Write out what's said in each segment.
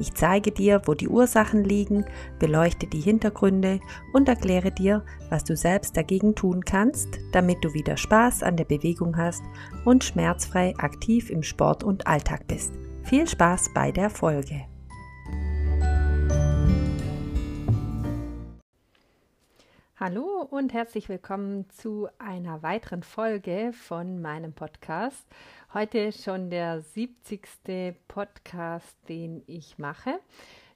ich zeige dir, wo die Ursachen liegen, beleuchte die Hintergründe und erkläre dir, was du selbst dagegen tun kannst, damit du wieder Spaß an der Bewegung hast und schmerzfrei aktiv im Sport und Alltag bist. Viel Spaß bei der Folge. Hallo und herzlich willkommen zu einer weiteren Folge von meinem Podcast. Heute schon der 70. Podcast, den ich mache.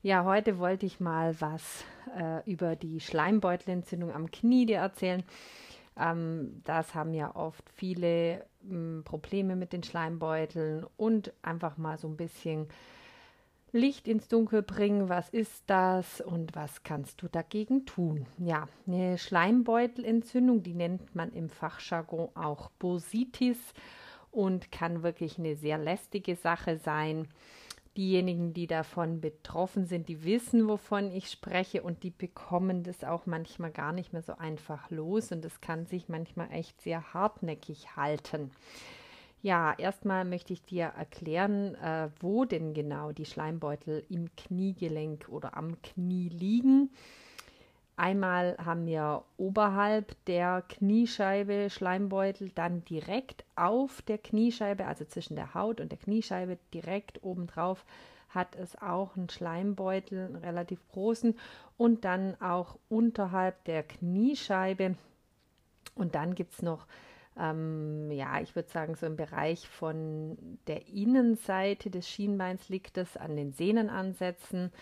Ja, heute wollte ich mal was äh, über die Schleimbeutelentzündung am Knie dir erzählen. Ähm, das haben ja oft viele ähm, Probleme mit den Schleimbeuteln und einfach mal so ein bisschen Licht ins Dunkel bringen. Was ist das und was kannst du dagegen tun? Ja, eine Schleimbeutelentzündung, die nennt man im Fachjargon auch Bursitis und kann wirklich eine sehr lästige Sache sein. Diejenigen, die davon betroffen sind, die wissen, wovon ich spreche und die bekommen das auch manchmal gar nicht mehr so einfach los und es kann sich manchmal echt sehr hartnäckig halten. Ja, erstmal möchte ich dir erklären, äh, wo denn genau die Schleimbeutel im Kniegelenk oder am Knie liegen. Einmal haben wir oberhalb der Kniescheibe Schleimbeutel, dann direkt auf der Kniescheibe, also zwischen der Haut und der Kniescheibe, direkt obendrauf hat es auch einen Schleimbeutel, einen relativ großen, und dann auch unterhalb der Kniescheibe. Und dann gibt es noch, ähm, ja, ich würde sagen, so im Bereich von der Innenseite des Schienbeins liegt es an den Sehnenansätzen.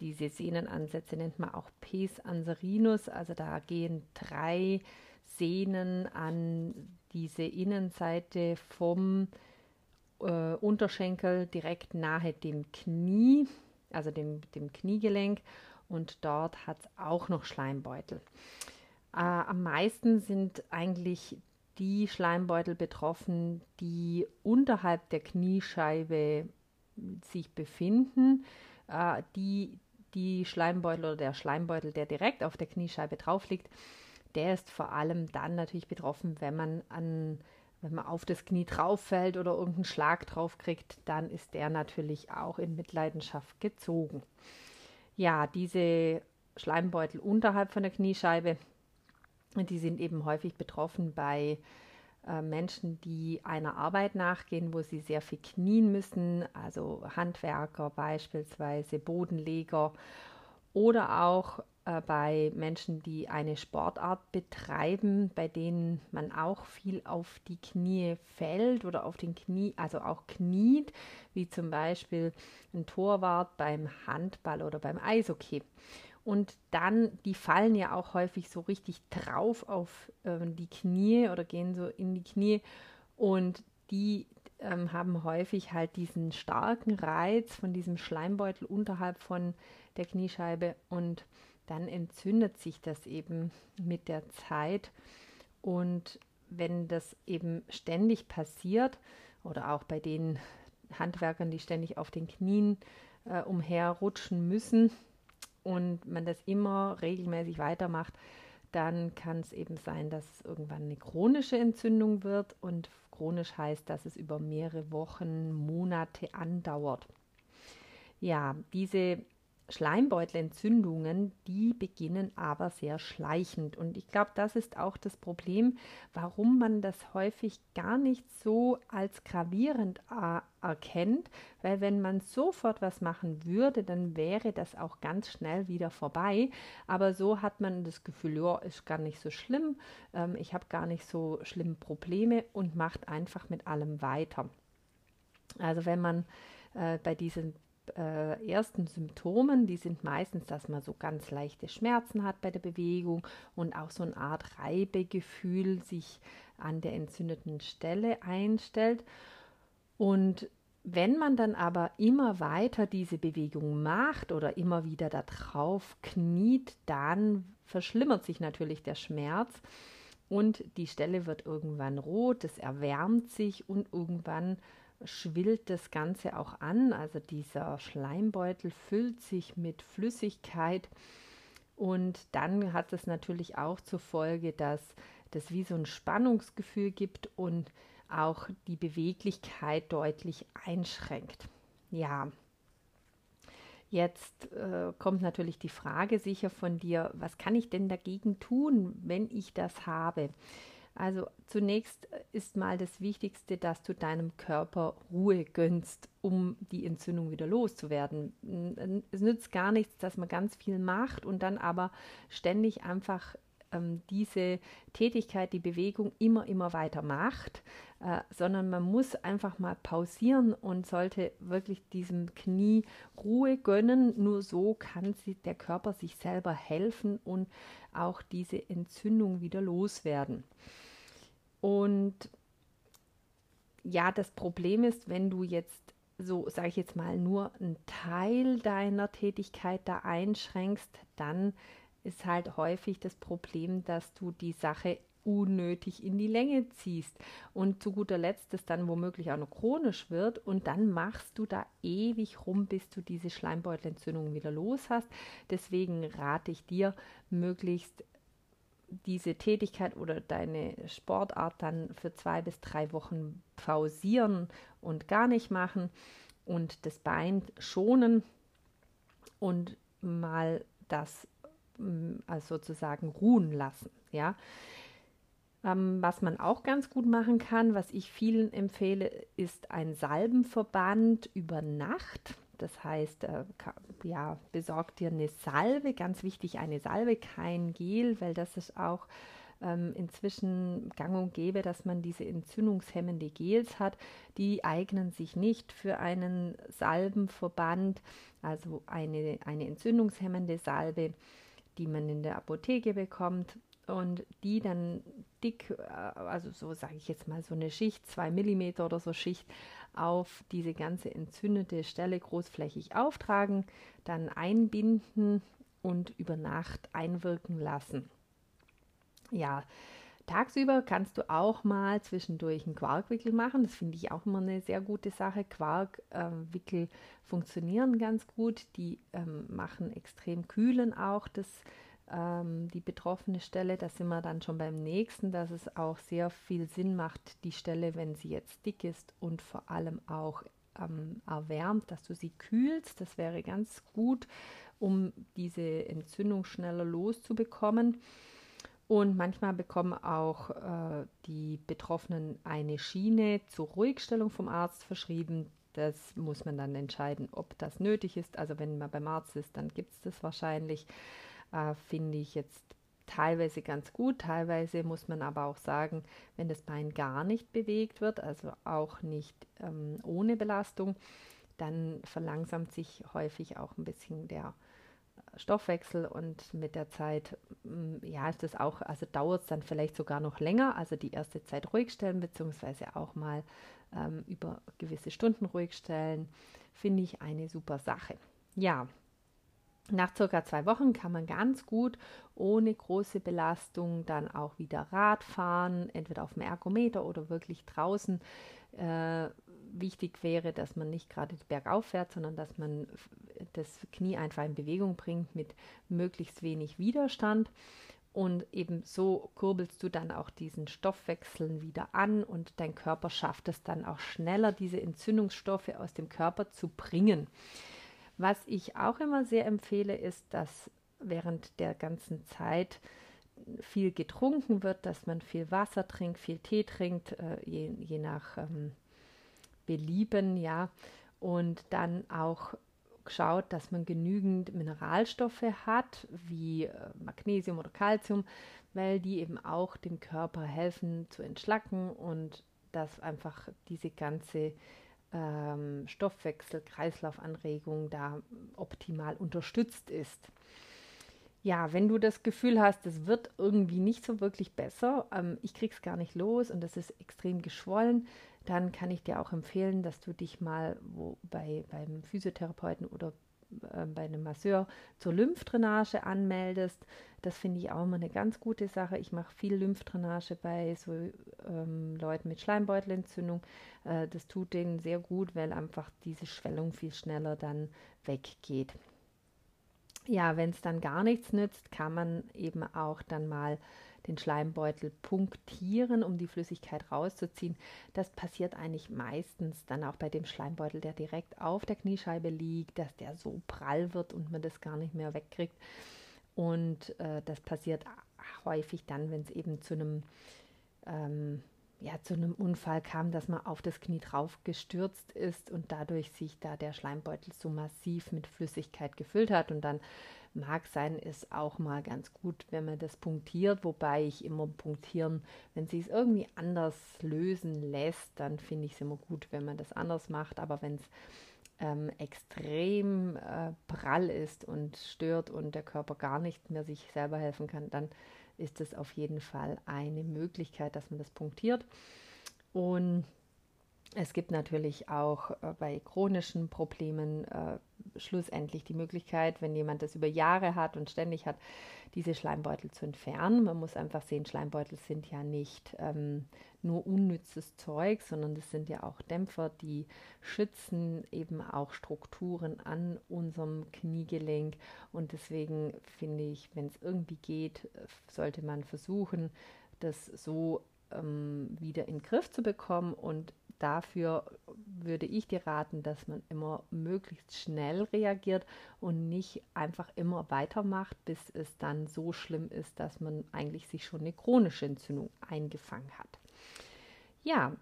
Diese Sehnenansätze nennt man auch Pes anserinus, also da gehen drei Sehnen an diese Innenseite vom äh, Unterschenkel direkt nahe dem Knie, also dem, dem Kniegelenk. Und dort hat es auch noch Schleimbeutel. Äh, am meisten sind eigentlich die Schleimbeutel betroffen, die unterhalb der Kniescheibe sich befinden, äh, die die Schleimbeutel oder der Schleimbeutel, der direkt auf der Kniescheibe drauf liegt, der ist vor allem dann natürlich betroffen, wenn man an wenn man auf das Knie drauf fällt oder irgendeinen Schlag drauf kriegt, dann ist der natürlich auch in Mitleidenschaft gezogen. Ja, diese Schleimbeutel unterhalb von der Kniescheibe, die sind eben häufig betroffen bei äh, Menschen, die einer Arbeit nachgehen, wo sie sehr viel knien müssen, also Handwerker beispielsweise, Bodenleger oder auch äh, bei Menschen, die eine Sportart betreiben, bei denen man auch viel auf die Knie fällt oder auf den Knie, also auch kniet, wie zum Beispiel ein Torwart beim Handball oder beim Eishockey. Und dann, die fallen ja auch häufig so richtig drauf auf äh, die Knie oder gehen so in die Knie. Und die ähm, haben häufig halt diesen starken Reiz von diesem Schleimbeutel unterhalb von der Kniescheibe. Und dann entzündet sich das eben mit der Zeit. Und wenn das eben ständig passiert, oder auch bei den Handwerkern, die ständig auf den Knien äh, umherrutschen müssen, und man das immer regelmäßig weitermacht, dann kann es eben sein, dass irgendwann eine chronische Entzündung wird und chronisch heißt, dass es über mehrere Wochen, Monate andauert. Ja, diese Schleimbeutelentzündungen, die beginnen aber sehr schleichend. Und ich glaube, das ist auch das Problem, warum man das häufig gar nicht so als gravierend erkennt, weil wenn man sofort was machen würde, dann wäre das auch ganz schnell wieder vorbei. Aber so hat man das Gefühl, ja, ist gar nicht so schlimm, ähm, ich habe gar nicht so schlimme Probleme und macht einfach mit allem weiter. Also wenn man äh, bei diesen äh, ersten Symptomen, die sind meistens, dass man so ganz leichte Schmerzen hat bei der Bewegung und auch so eine Art Reibegefühl sich an der entzündeten Stelle einstellt. Und wenn man dann aber immer weiter diese Bewegung macht oder immer wieder da drauf kniet, dann verschlimmert sich natürlich der Schmerz und die Stelle wird irgendwann rot, es erwärmt sich und irgendwann schwillt das Ganze auch an. Also dieser Schleimbeutel füllt sich mit Flüssigkeit und dann hat es natürlich auch zur Folge, dass das wie so ein Spannungsgefühl gibt und auch die Beweglichkeit deutlich einschränkt. Ja, jetzt äh, kommt natürlich die Frage sicher von dir, was kann ich denn dagegen tun, wenn ich das habe? Also zunächst ist mal das Wichtigste, dass du deinem Körper Ruhe gönnst, um die Entzündung wieder loszuwerden. Es nützt gar nichts, dass man ganz viel macht und dann aber ständig einfach ähm, diese Tätigkeit, die Bewegung immer, immer weiter macht, äh, sondern man muss einfach mal pausieren und sollte wirklich diesem Knie Ruhe gönnen. Nur so kann sie, der Körper sich selber helfen und auch diese Entzündung wieder loswerden. Und ja, das Problem ist, wenn du jetzt so, sage ich jetzt mal, nur einen Teil deiner Tätigkeit da einschränkst, dann ist halt häufig das Problem, dass du die Sache unnötig in die Länge ziehst und zu guter Letzt es dann womöglich auch noch chronisch wird und dann machst du da ewig rum, bis du diese Schleimbeutelentzündung wieder los hast. Deswegen rate ich dir, möglichst diese Tätigkeit oder deine Sportart dann für zwei bis drei Wochen pausieren und gar nicht machen und das Bein schonen und mal das also sozusagen ruhen lassen. Ja. Ähm, was man auch ganz gut machen kann, was ich vielen empfehle, ist ein Salbenverband über Nacht. Das heißt, äh, ja, besorgt dir eine Salbe, ganz wichtig eine Salbe, kein Gel, weil das ist auch ähm, inzwischen gang und gäbe, dass man diese entzündungshemmende Gels hat. Die eignen sich nicht für einen Salbenverband, also eine, eine entzündungshemmende Salbe, die man in der Apotheke bekommt und die dann dick, äh, also so sage ich jetzt mal so eine Schicht, zwei Millimeter oder so Schicht auf diese ganze entzündete Stelle großflächig auftragen, dann einbinden und über Nacht einwirken lassen. Ja, tagsüber kannst du auch mal zwischendurch einen Quarkwickel machen. Das finde ich auch immer eine sehr gute Sache. Quarkwickel äh, funktionieren ganz gut. Die ähm, machen extrem kühlen auch das ähm, die betroffene Stelle. Da sind wir dann schon beim nächsten, dass es auch sehr viel Sinn macht, die Stelle, wenn sie jetzt dick ist und vor allem auch ähm, erwärmt, dass du sie kühlst. Das wäre ganz gut, um diese Entzündung schneller loszubekommen. Und manchmal bekommen auch äh, die Betroffenen eine Schiene zur Ruhigstellung vom Arzt verschrieben. Das muss man dann entscheiden, ob das nötig ist. Also wenn man beim Arzt ist, dann gibt es das wahrscheinlich äh, finde ich jetzt teilweise ganz gut. Teilweise muss man aber auch sagen, wenn das Bein gar nicht bewegt wird, also auch nicht ähm, ohne Belastung, dann verlangsamt sich häufig auch ein bisschen der Stoffwechsel und mit der Zeit, mm, ja, ist das auch, also dauert es dann vielleicht sogar noch länger, also die erste Zeit ruhig stellen, beziehungsweise auch mal ähm, über gewisse Stunden ruhig stellen, finde ich eine super Sache. Ja, nach circa zwei Wochen kann man ganz gut ohne große Belastung dann auch wieder Rad fahren, entweder auf dem Ergometer oder wirklich draußen. Äh, wichtig wäre, dass man nicht gerade bergauf fährt, sondern dass man das Knie einfach in Bewegung bringt mit möglichst wenig Widerstand. Und eben so kurbelst du dann auch diesen Stoffwechsel wieder an und dein Körper schafft es dann auch schneller, diese Entzündungsstoffe aus dem Körper zu bringen. Was ich auch immer sehr empfehle, ist, dass während der ganzen Zeit viel getrunken wird, dass man viel Wasser trinkt, viel Tee trinkt, äh, je, je, nach ähm, Belieben, ja, und dann auch schaut, dass man genügend Mineralstoffe hat, wie äh, Magnesium oder Calcium, weil die eben auch dem Körper helfen zu entschlacken und dass einfach diese ganze ähm, Stoffwechsel, Kreislaufanregung da optimal unterstützt ist. Ja, wenn du das Gefühl hast, es wird irgendwie nicht so wirklich besser, ähm, ich krieg's gar nicht los und das ist extrem geschwollen, dann kann ich dir auch empfehlen, dass du dich mal wo, bei, beim Physiotherapeuten oder äh, bei einem Masseur zur Lymphdrainage anmeldest. Das finde ich auch immer eine ganz gute Sache. Ich mache viel Lymphdrainage bei so ähm, Leuten mit Schleimbeutelentzündung. Äh, das tut denen sehr gut, weil einfach diese Schwellung viel schneller dann weggeht. Ja, wenn es dann gar nichts nützt, kann man eben auch dann mal den Schleimbeutel punktieren, um die Flüssigkeit rauszuziehen. Das passiert eigentlich meistens dann auch bei dem Schleimbeutel, der direkt auf der Kniescheibe liegt, dass der so prall wird und man das gar nicht mehr wegkriegt. Und äh, das passiert häufig dann, wenn es eben zu einem ähm, ja, zu einem Unfall kam, dass man auf das Knie drauf gestürzt ist und dadurch sich da der Schleimbeutel so massiv mit Flüssigkeit gefüllt hat und dann mag sein, ist auch mal ganz gut, wenn man das punktiert, wobei ich immer punktieren, wenn sie es irgendwie anders lösen lässt, dann finde ich es immer gut, wenn man das anders macht, aber wenn es ähm, extrem äh, prall ist und stört und der Körper gar nicht mehr sich selber helfen kann, dann ist es auf jeden Fall eine Möglichkeit, dass man das punktiert. Und es gibt natürlich auch äh, bei chronischen Problemen äh, schlussendlich die Möglichkeit, wenn jemand das über Jahre hat und ständig hat, diese Schleimbeutel zu entfernen. Man muss einfach sehen, Schleimbeutel sind ja nicht ähm, nur unnützes Zeug, sondern das sind ja auch Dämpfer, die schützen eben auch Strukturen an unserem Kniegelenk. Und deswegen finde ich, wenn es irgendwie geht, sollte man versuchen, das so ähm, wieder in den Griff zu bekommen und dafür würde ich dir raten, dass man immer möglichst schnell reagiert und nicht einfach immer weitermacht, bis es dann so schlimm ist, dass man eigentlich sich schon eine chronische Entzündung eingefangen hat. Ja,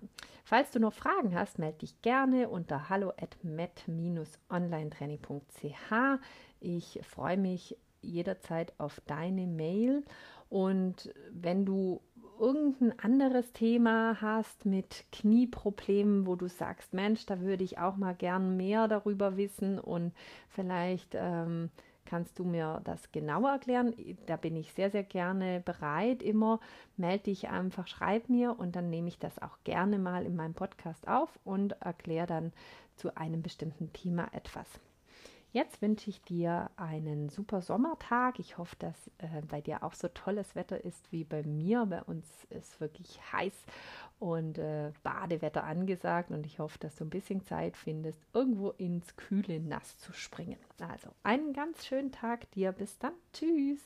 falls du noch Fragen hast, melde dich gerne unter hallo at met-onlinetraining.ch. Ich freue mich jederzeit auf deine Mail und wenn du irgendein anderes Thema hast mit Knieproblemen, wo du sagst, Mensch, da würde ich auch mal gern mehr darüber wissen und vielleicht ähm, kannst du mir das genauer erklären. Da bin ich sehr, sehr gerne bereit. Immer melde dich einfach, schreib mir und dann nehme ich das auch gerne mal in meinem Podcast auf und erkläre dann zu einem bestimmten Thema etwas. Jetzt wünsche ich dir einen super Sommertag. Ich hoffe, dass äh, bei dir auch so tolles Wetter ist wie bei mir. Bei uns ist wirklich heiß und äh, Badewetter angesagt und ich hoffe, dass du ein bisschen Zeit findest, irgendwo ins kühle Nass zu springen. Also einen ganz schönen Tag dir. Bis dann. Tschüss.